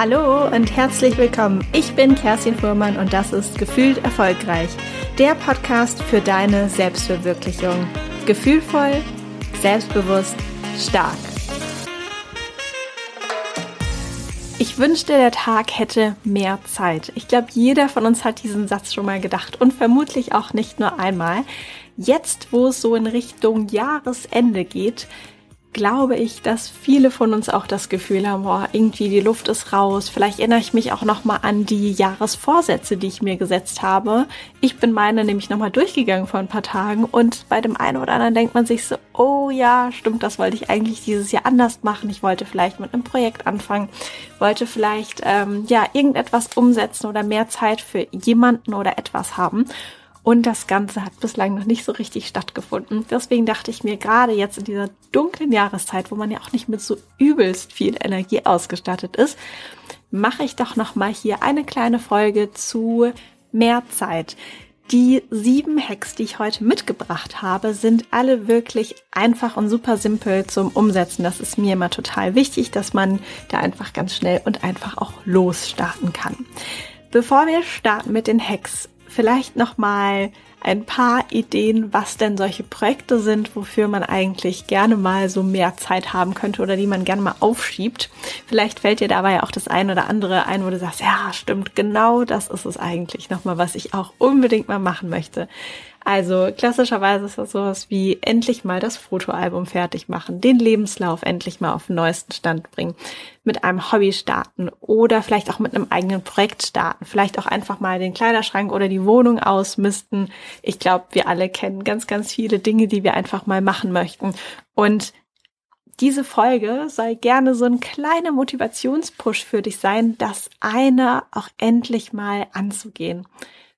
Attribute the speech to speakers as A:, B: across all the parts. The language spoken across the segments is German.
A: Hallo und herzlich willkommen. Ich bin Kerstin Fuhrmann und das ist Gefühlt Erfolgreich, der Podcast für deine Selbstverwirklichung. Gefühlvoll, selbstbewusst, stark. Ich wünschte, der Tag hätte mehr Zeit. Ich glaube, jeder von uns hat diesen Satz schon mal gedacht und vermutlich auch nicht nur einmal. Jetzt, wo es so in Richtung Jahresende geht, glaube ich, dass viele von uns auch das Gefühl haben, boah, irgendwie die Luft ist raus. Vielleicht erinnere ich mich auch noch mal an die Jahresvorsätze, die ich mir gesetzt habe. Ich bin meine nämlich noch mal durchgegangen vor ein paar Tagen und bei dem einen oder anderen denkt man sich so, oh ja, stimmt, das wollte ich eigentlich dieses Jahr anders machen. Ich wollte vielleicht mit einem Projekt anfangen, wollte vielleicht ähm, ja irgendetwas umsetzen oder mehr Zeit für jemanden oder etwas haben. Und das Ganze hat bislang noch nicht so richtig stattgefunden. Deswegen dachte ich mir gerade jetzt in dieser dunklen Jahreszeit, wo man ja auch nicht mit so übelst viel Energie ausgestattet ist, mache ich doch noch mal hier eine kleine Folge zu mehr Zeit. Die sieben Hacks, die ich heute mitgebracht habe, sind alle wirklich einfach und super simpel zum Umsetzen. Das ist mir immer total wichtig, dass man da einfach ganz schnell und einfach auch losstarten kann. Bevor wir starten mit den Hacks, vielleicht noch mal ein paar Ideen, was denn solche Projekte sind, wofür man eigentlich gerne mal so mehr Zeit haben könnte oder die man gerne mal aufschiebt. Vielleicht fällt dir dabei auch das ein oder andere ein, wo du sagst, ja, stimmt, genau das ist es eigentlich nochmal, was ich auch unbedingt mal machen möchte. Also klassischerweise ist das sowas wie endlich mal das Fotoalbum fertig machen, den Lebenslauf endlich mal auf den neuesten Stand bringen, mit einem Hobby starten oder vielleicht auch mit einem eigenen Projekt starten, vielleicht auch einfach mal den Kleiderschrank oder die Wohnung ausmisten. Ich glaube, wir alle kennen ganz, ganz viele Dinge, die wir einfach mal machen möchten. Und diese Folge soll gerne so ein kleiner Motivationspush für dich sein, das eine auch endlich mal anzugehen.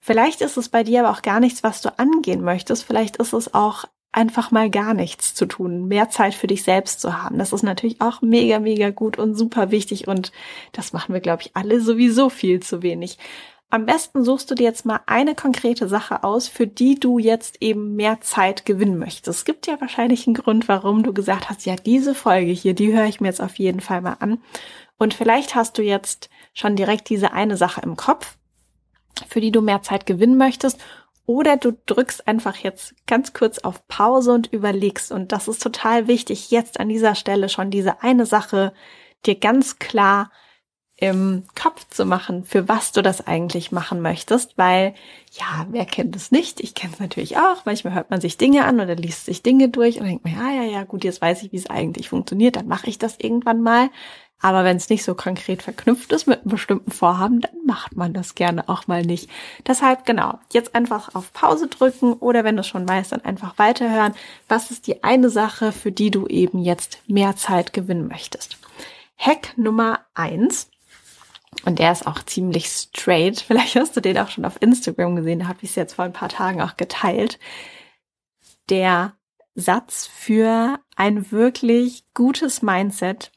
A: Vielleicht ist es bei dir aber auch gar nichts, was du angehen möchtest. Vielleicht ist es auch einfach mal gar nichts zu tun, mehr Zeit für dich selbst zu haben. Das ist natürlich auch mega, mega gut und super wichtig und das machen wir, glaube ich, alle sowieso viel zu wenig. Am besten suchst du dir jetzt mal eine konkrete Sache aus, für die du jetzt eben mehr Zeit gewinnen möchtest. Es gibt ja wahrscheinlich einen Grund, warum du gesagt hast, ja, diese Folge hier, die höre ich mir jetzt auf jeden Fall mal an. Und vielleicht hast du jetzt schon direkt diese eine Sache im Kopf für die du mehr Zeit gewinnen möchtest. Oder du drückst einfach jetzt ganz kurz auf Pause und überlegst. Und das ist total wichtig, jetzt an dieser Stelle schon diese eine Sache dir ganz klar im Kopf zu machen, für was du das eigentlich machen möchtest, weil ja, wer kennt es nicht? Ich kenne es natürlich auch. Manchmal hört man sich Dinge an oder liest sich Dinge durch und denkt mir, ja, ja, ja, gut, jetzt weiß ich, wie es eigentlich funktioniert, dann mache ich das irgendwann mal. Aber wenn es nicht so konkret verknüpft ist mit einem bestimmten Vorhaben, dann macht man das gerne auch mal nicht. Deshalb genau, jetzt einfach auf Pause drücken oder wenn du schon weißt, dann einfach weiterhören. Was ist die eine Sache, für die du eben jetzt mehr Zeit gewinnen möchtest? Hack Nummer eins und der ist auch ziemlich straight. Vielleicht hast du den auch schon auf Instagram gesehen, da habe ich es jetzt vor ein paar Tagen auch geteilt. Der Satz für ein wirklich gutes Mindset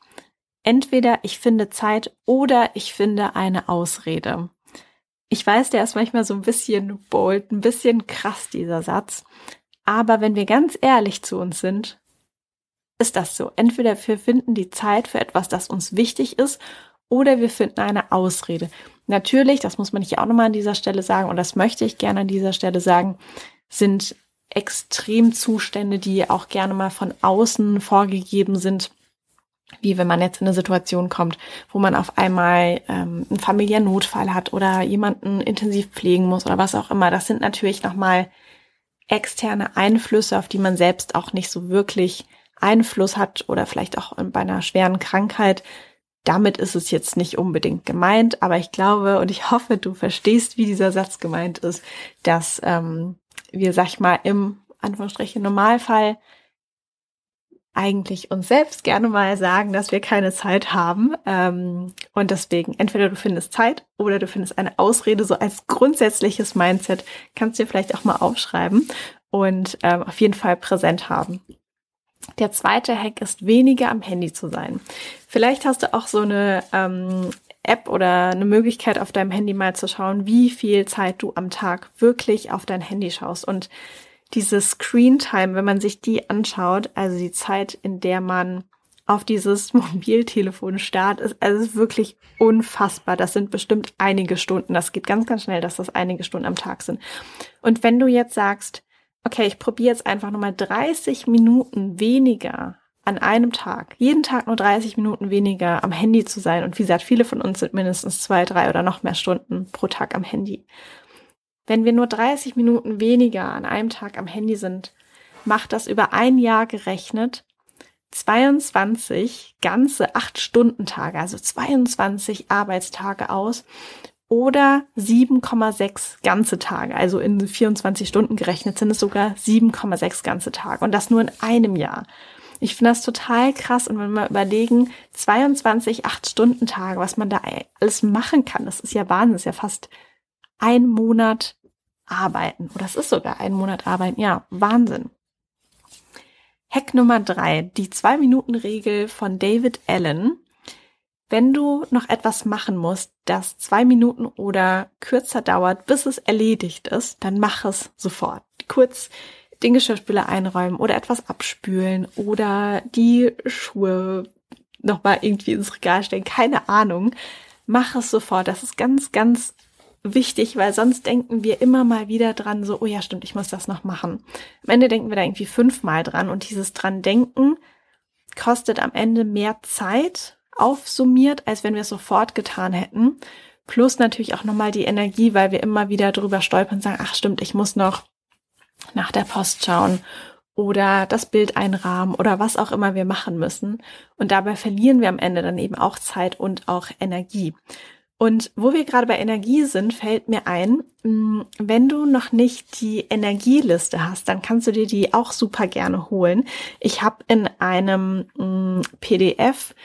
A: entweder ich finde Zeit oder ich finde eine Ausrede. Ich weiß, der ist manchmal so ein bisschen bold, ein bisschen krass, dieser Satz. Aber wenn wir ganz ehrlich zu uns sind, ist das so. Entweder wir finden die Zeit für etwas, das uns wichtig ist, oder wir finden eine Ausrede. Natürlich, das muss man hier auch nochmal an dieser Stelle sagen, und das möchte ich gerne an dieser Stelle sagen, sind Extremzustände, die auch gerne mal von außen vorgegeben sind, wie wenn man jetzt in eine Situation kommt, wo man auf einmal ähm, einen familiären Notfall hat oder jemanden intensiv pflegen muss oder was auch immer. Das sind natürlich nochmal externe Einflüsse, auf die man selbst auch nicht so wirklich Einfluss hat oder vielleicht auch bei einer schweren Krankheit. Damit ist es jetzt nicht unbedingt gemeint, aber ich glaube und ich hoffe, du verstehst, wie dieser Satz gemeint ist, dass ähm, wir, sag ich mal, im Anführungsstrichen Normalfall eigentlich uns selbst gerne mal sagen, dass wir keine Zeit haben. Ähm, und deswegen, entweder du findest Zeit oder du findest eine Ausrede, so als grundsätzliches Mindset, kannst du dir vielleicht auch mal aufschreiben und ähm, auf jeden Fall präsent haben. Der zweite Hack ist, weniger am Handy zu sein. Vielleicht hast du auch so eine ähm, App oder eine Möglichkeit auf deinem Handy mal zu schauen, wie viel Zeit du am Tag wirklich auf dein Handy schaust. Und diese Screen Time, wenn man sich die anschaut, also die Zeit, in der man auf dieses Mobiltelefon starrt, ist also wirklich unfassbar. Das sind bestimmt einige Stunden. Das geht ganz, ganz schnell, dass das einige Stunden am Tag sind. Und wenn du jetzt sagst, okay, ich probiere jetzt einfach nochmal 30 Minuten weniger an einem Tag, jeden Tag nur 30 Minuten weniger am Handy zu sein. Und wie gesagt, viele von uns sind mindestens zwei, drei oder noch mehr Stunden pro Tag am Handy. Wenn wir nur 30 Minuten weniger an einem Tag am Handy sind, macht das über ein Jahr gerechnet 22 ganze 8-Stunden-Tage, also 22 Arbeitstage aus oder 7,6 ganze Tage. Also in 24 Stunden gerechnet sind es sogar 7,6 ganze Tage und das nur in einem Jahr. Ich finde das total krass und wenn wir überlegen, 22 8-Stunden-Tage, was man da alles machen kann, das ist ja Wahnsinn, das ist ja fast ein Monat arbeiten. Oder es ist sogar ein Monat arbeiten, ja, Wahnsinn. Hack Nummer drei, die Zwei-Minuten-Regel von David Allen. Wenn du noch etwas machen musst, das zwei Minuten oder kürzer dauert, bis es erledigt ist, dann mach es sofort. Kurz den Geschirrspüler einräumen oder etwas abspülen oder die Schuhe nochmal irgendwie ins Regal stellen. Keine Ahnung. Mach es sofort. Das ist ganz, ganz wichtig, weil sonst denken wir immer mal wieder dran, so, oh ja, stimmt, ich muss das noch machen. Am Ende denken wir da irgendwie fünfmal dran und dieses dran denken kostet am Ende mehr Zeit aufsummiert, als wenn wir es sofort getan hätten. Plus natürlich auch nochmal die Energie, weil wir immer wieder drüber stolpern und sagen, ach stimmt, ich muss noch nach der Post schauen oder das Bild einrahmen oder was auch immer wir machen müssen. Und dabei verlieren wir am Ende dann eben auch Zeit und auch Energie. Und wo wir gerade bei Energie sind, fällt mir ein, mm, wenn du noch nicht die Energieliste hast, dann kannst du dir die auch super gerne holen. Ich habe in einem mm, PDF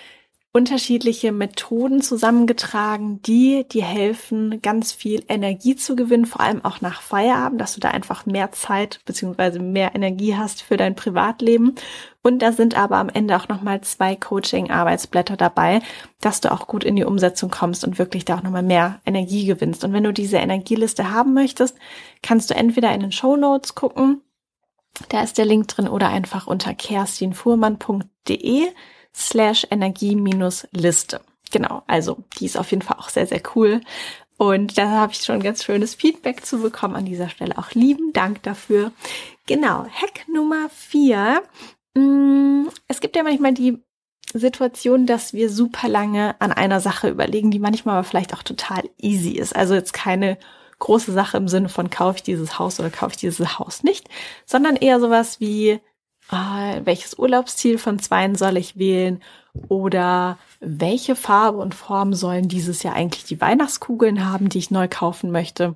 A: unterschiedliche Methoden zusammengetragen, die dir helfen, ganz viel Energie zu gewinnen, vor allem auch nach Feierabend, dass du da einfach mehr Zeit beziehungsweise mehr Energie hast für dein Privatleben. Und da sind aber am Ende auch nochmal zwei Coaching-Arbeitsblätter dabei, dass du auch gut in die Umsetzung kommst und wirklich da auch nochmal mehr Energie gewinnst. Und wenn du diese Energieliste haben möchtest, kannst du entweder in den Show Notes gucken, da ist der Link drin, oder einfach unter kerstinfuhrmann.de slash Energie-Liste. Genau, also die ist auf jeden Fall auch sehr, sehr cool. Und da habe ich schon ganz schönes Feedback zu bekommen. An dieser Stelle auch lieben Dank dafür. Genau, Hack Nummer vier. Mm, es gibt ja manchmal die Situation, dass wir super lange an einer Sache überlegen, die manchmal aber vielleicht auch total easy ist. Also jetzt keine große Sache im Sinne von kaufe ich dieses Haus oder kaufe ich dieses Haus nicht, sondern eher sowas wie äh, welches Urlaubsziel von zweien soll ich wählen oder welche Farbe und Form sollen dieses Jahr eigentlich die Weihnachtskugeln haben, die ich neu kaufen möchte.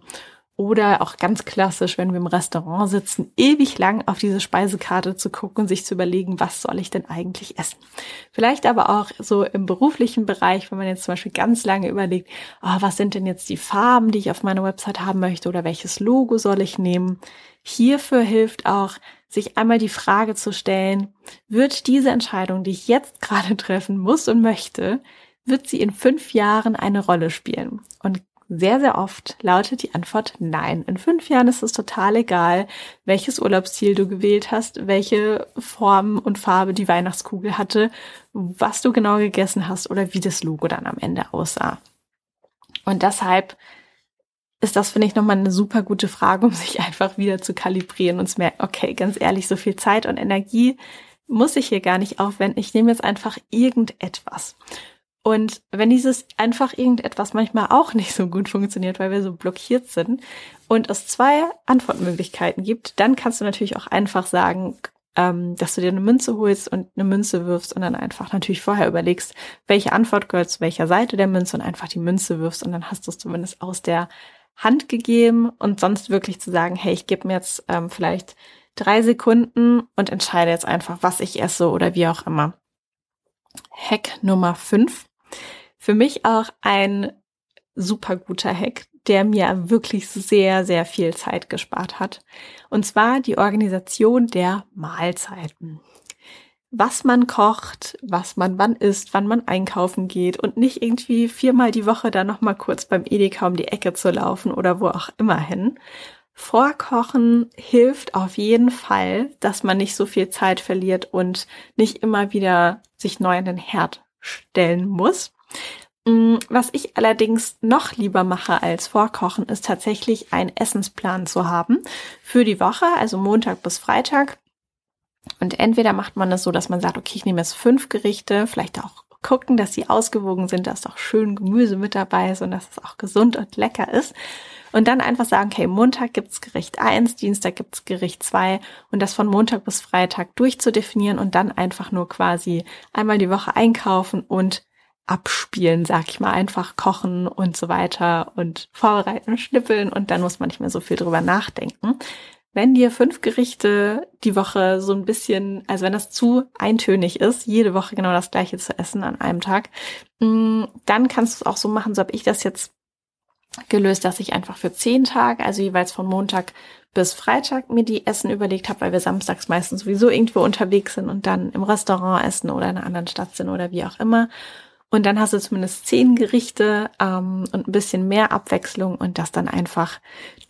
A: Oder auch ganz klassisch, wenn wir im Restaurant sitzen, ewig lang auf diese Speisekarte zu gucken und sich zu überlegen, was soll ich denn eigentlich essen. Vielleicht aber auch so im beruflichen Bereich, wenn man jetzt zum Beispiel ganz lange überlegt, oh, was sind denn jetzt die Farben, die ich auf meiner Website haben möchte oder welches Logo soll ich nehmen. Hierfür hilft auch sich einmal die Frage zu stellen, wird diese Entscheidung, die ich jetzt gerade treffen muss und möchte, wird sie in fünf Jahren eine Rolle spielen? Und sehr, sehr oft lautet die Antwort nein. In fünf Jahren ist es total egal, welches Urlaubsziel du gewählt hast, welche Form und Farbe die Weihnachtskugel hatte, was du genau gegessen hast oder wie das Logo dann am Ende aussah. Und deshalb ist das, finde ich, nochmal eine super gute Frage, um sich einfach wieder zu kalibrieren und zu merken, okay, ganz ehrlich, so viel Zeit und Energie muss ich hier gar nicht aufwenden. Ich nehme jetzt einfach irgendetwas. Und wenn dieses einfach irgendetwas manchmal auch nicht so gut funktioniert, weil wir so blockiert sind und es zwei Antwortmöglichkeiten gibt, dann kannst du natürlich auch einfach sagen, ähm, dass du dir eine Münze holst und eine Münze wirfst und dann einfach natürlich vorher überlegst, welche Antwort gehört zu welcher Seite der Münze und einfach die Münze wirfst und dann hast du es zumindest aus der Hand gegeben und sonst wirklich zu sagen, hey, ich gebe mir jetzt ähm, vielleicht drei Sekunden und entscheide jetzt einfach, was ich esse oder wie auch immer. Hack Nummer fünf. Für mich auch ein super guter Hack, der mir wirklich sehr, sehr viel Zeit gespart hat. Und zwar die Organisation der Mahlzeiten was man kocht, was man wann isst, wann man einkaufen geht und nicht irgendwie viermal die Woche da nochmal kurz beim Edeka um die Ecke zu laufen oder wo auch immer hin, Vorkochen hilft auf jeden Fall, dass man nicht so viel Zeit verliert und nicht immer wieder sich neu an den Herd stellen muss. Mm, was ich allerdings noch lieber mache als Vorkochen, ist tatsächlich einen Essensplan zu haben für die Woche, also Montag bis Freitag. Und entweder macht man das so, dass man sagt, okay, ich nehme jetzt fünf Gerichte, vielleicht auch gucken, dass sie ausgewogen sind, dass auch schön Gemüse mit dabei ist und dass es auch gesund und lecker ist. Und dann einfach sagen, okay, Montag gibt's Gericht eins, Dienstag gibt's Gericht zwei und das von Montag bis Freitag durchzudefinieren und dann einfach nur quasi einmal die Woche einkaufen und abspielen, sag ich mal, einfach kochen und so weiter und vorbereiten, schnippeln und dann muss man nicht mehr so viel drüber nachdenken. Wenn dir fünf Gerichte die Woche so ein bisschen, also wenn das zu eintönig ist, jede Woche genau das gleiche zu essen an einem Tag, mm, dann kannst du es auch so machen, so habe ich das jetzt gelöst, dass ich einfach für zehn Tage, also jeweils von Montag bis Freitag mir die Essen überlegt habe, weil wir samstags meistens sowieso irgendwo unterwegs sind und dann im Restaurant essen oder in einer anderen Stadt sind oder wie auch immer. Und dann hast du zumindest zehn Gerichte ähm, und ein bisschen mehr Abwechslung und das dann einfach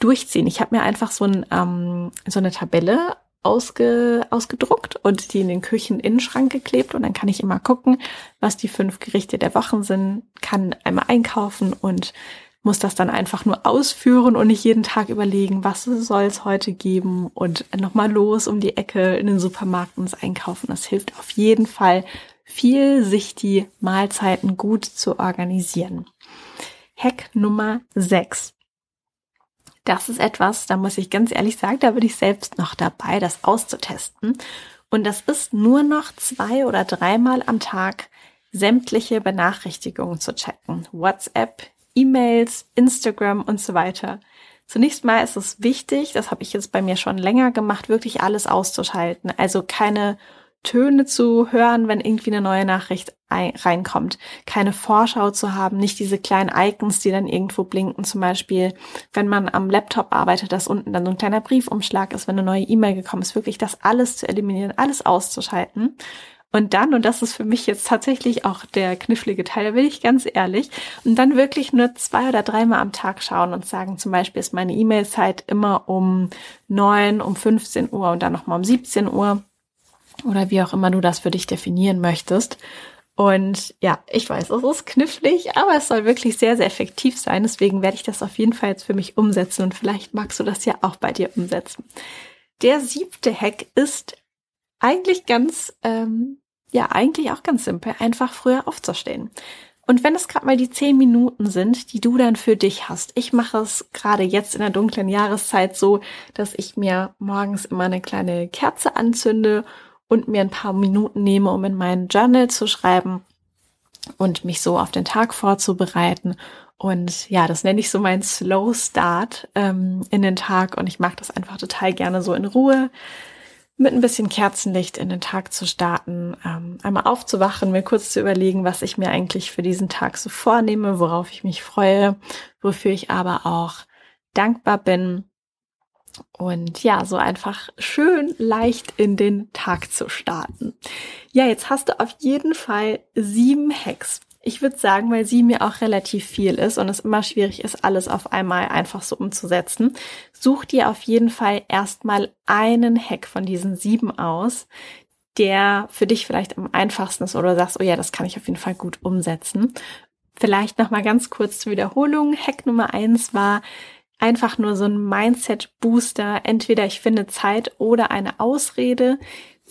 A: durchziehen. Ich habe mir einfach so, ein, ähm, so eine Tabelle ausge, ausgedruckt und die in den Kücheninnenschrank geklebt und dann kann ich immer gucken, was die fünf Gerichte der Wochen sind, kann einmal einkaufen und muss das dann einfach nur ausführen und nicht jeden Tag überlegen, was soll es heute geben und nochmal los um die Ecke in den Supermarkt ins Einkaufen. Das hilft auf jeden Fall viel, sich die Mahlzeiten gut zu organisieren. Hack Nummer 6. Das ist etwas, da muss ich ganz ehrlich sagen, da bin ich selbst noch dabei, das auszutesten. Und das ist nur noch zwei oder dreimal am Tag sämtliche Benachrichtigungen zu checken. WhatsApp, E-Mails, Instagram und so weiter. Zunächst mal ist es wichtig, das habe ich jetzt bei mir schon länger gemacht, wirklich alles auszuschalten. Also keine Töne zu hören, wenn irgendwie eine neue Nachricht reinkommt. Keine Vorschau zu haben, nicht diese kleinen Icons, die dann irgendwo blinken. Zum Beispiel, wenn man am Laptop arbeitet, dass unten dann so ein kleiner Briefumschlag ist, wenn eine neue E-Mail gekommen ist. Wirklich das alles zu eliminieren, alles auszuschalten. Und dann, und das ist für mich jetzt tatsächlich auch der knifflige Teil, da bin ich ganz ehrlich, und dann wirklich nur zwei oder dreimal am Tag schauen und sagen, zum Beispiel ist meine E-Mail-Zeit immer um neun, um 15 Uhr und dann nochmal um 17 Uhr oder wie auch immer du das für dich definieren möchtest. Und ja, ich weiß, es ist knifflig, aber es soll wirklich sehr, sehr effektiv sein. Deswegen werde ich das auf jeden Fall jetzt für mich umsetzen und vielleicht magst du das ja auch bei dir umsetzen. Der siebte Hack ist eigentlich ganz, ähm, ja, eigentlich auch ganz simpel, einfach früher aufzustehen. Und wenn es gerade mal die zehn Minuten sind, die du dann für dich hast. Ich mache es gerade jetzt in der dunklen Jahreszeit so, dass ich mir morgens immer eine kleine Kerze anzünde und mir ein paar Minuten nehme, um in meinen Journal zu schreiben und mich so auf den Tag vorzubereiten. Und ja, das nenne ich so mein Slow Start ähm, in den Tag. Und ich mag das einfach total gerne so in Ruhe mit ein bisschen Kerzenlicht in den Tag zu starten, ähm, einmal aufzuwachen, mir kurz zu überlegen, was ich mir eigentlich für diesen Tag so vornehme, worauf ich mich freue, wofür ich aber auch dankbar bin und ja, so einfach schön leicht in den Tag zu starten. Ja, jetzt hast du auf jeden Fall sieben Hacks. Ich würde sagen, weil sieben ja auch relativ viel ist und es immer schwierig ist, alles auf einmal einfach so umzusetzen, such dir auf jeden Fall erstmal einen Hack von diesen sieben aus, der für dich vielleicht am einfachsten ist oder sagst, oh ja, das kann ich auf jeden Fall gut umsetzen. Vielleicht nochmal ganz kurz zur Wiederholung. Hack Nummer eins war, einfach nur so ein Mindset-Booster. Entweder ich finde Zeit oder eine Ausrede.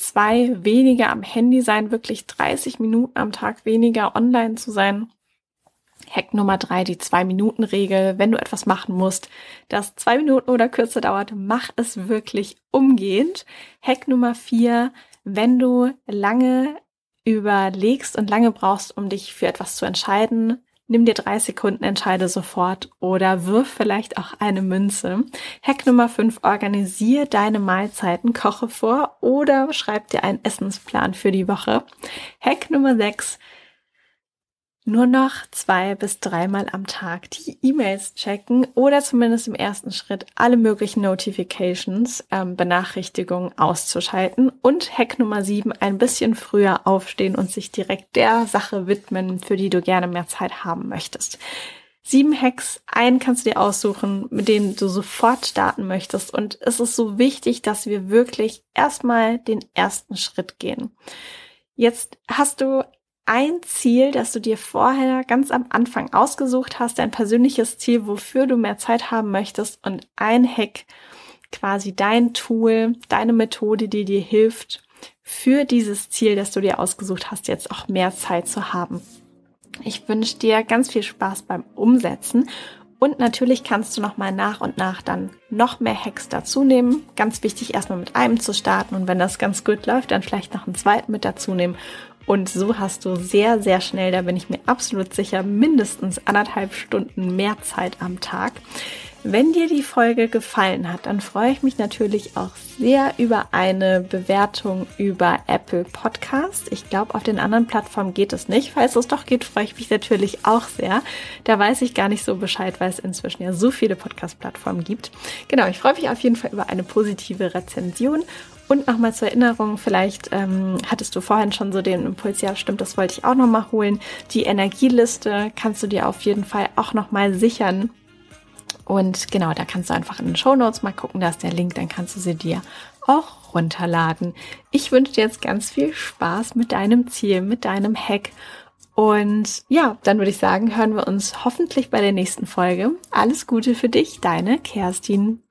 A: Zwei, weniger am Handy sein, wirklich 30 Minuten am Tag weniger online zu sein. Hack Nummer drei, die Zwei-Minuten-Regel. Wenn du etwas machen musst, das zwei Minuten oder kürzer dauert, mach es wirklich umgehend. Hack Nummer vier, wenn du lange überlegst und lange brauchst, um dich für etwas zu entscheiden, Nimm dir drei Sekunden, entscheide sofort oder wirf vielleicht auch eine Münze. Hack Nummer fünf: organisier deine Mahlzeiten, koche vor oder schreib dir einen Essensplan für die Woche. Hack Nummer sechs: nur noch zwei bis dreimal am Tag die E-Mails checken oder zumindest im ersten Schritt alle möglichen Notifications, ähm, Benachrichtigungen auszuschalten und Hack Nummer sieben ein bisschen früher aufstehen und sich direkt der Sache widmen, für die du gerne mehr Zeit haben möchtest. sieben Hacks. Einen kannst du dir aussuchen, mit denen du sofort starten möchtest. Und es ist so wichtig, dass wir wirklich erstmal den ersten Schritt gehen. Jetzt hast du ein Ziel, das du dir vorher ganz am Anfang ausgesucht hast, dein persönliches Ziel, wofür du mehr Zeit haben möchtest und ein Hack, quasi dein Tool, deine Methode, die dir hilft, für dieses Ziel, das du dir ausgesucht hast, jetzt auch mehr Zeit zu haben. Ich wünsche dir ganz viel Spaß beim Umsetzen und natürlich kannst du noch mal nach und nach dann noch mehr Hacks dazu nehmen. Ganz wichtig, erstmal mit einem zu starten und wenn das ganz gut läuft, dann vielleicht noch einen zweiten mit dazu nehmen. Und so hast du sehr, sehr schnell, da bin ich mir absolut sicher, mindestens anderthalb Stunden mehr Zeit am Tag. Wenn dir die Folge gefallen hat, dann freue ich mich natürlich auch sehr über eine Bewertung über Apple Podcast. Ich glaube, auf den anderen Plattformen geht es nicht. Falls es doch geht, freue ich mich natürlich auch sehr. Da weiß ich gar nicht so Bescheid, weil es inzwischen ja so viele Podcast-Plattformen gibt. Genau, ich freue mich auf jeden Fall über eine positive Rezension und nochmal zur Erinnerung, vielleicht ähm, hattest du vorhin schon so den Impuls, ja stimmt, das wollte ich auch nochmal holen. Die Energieliste kannst du dir auf jeden Fall auch nochmal sichern. Und genau, da kannst du einfach in den Show Notes mal gucken, da ist der Link, dann kannst du sie dir auch runterladen. Ich wünsche dir jetzt ganz viel Spaß mit deinem Ziel, mit deinem Hack. Und ja, dann würde ich sagen, hören wir uns hoffentlich bei der nächsten Folge. Alles Gute für dich, deine Kerstin.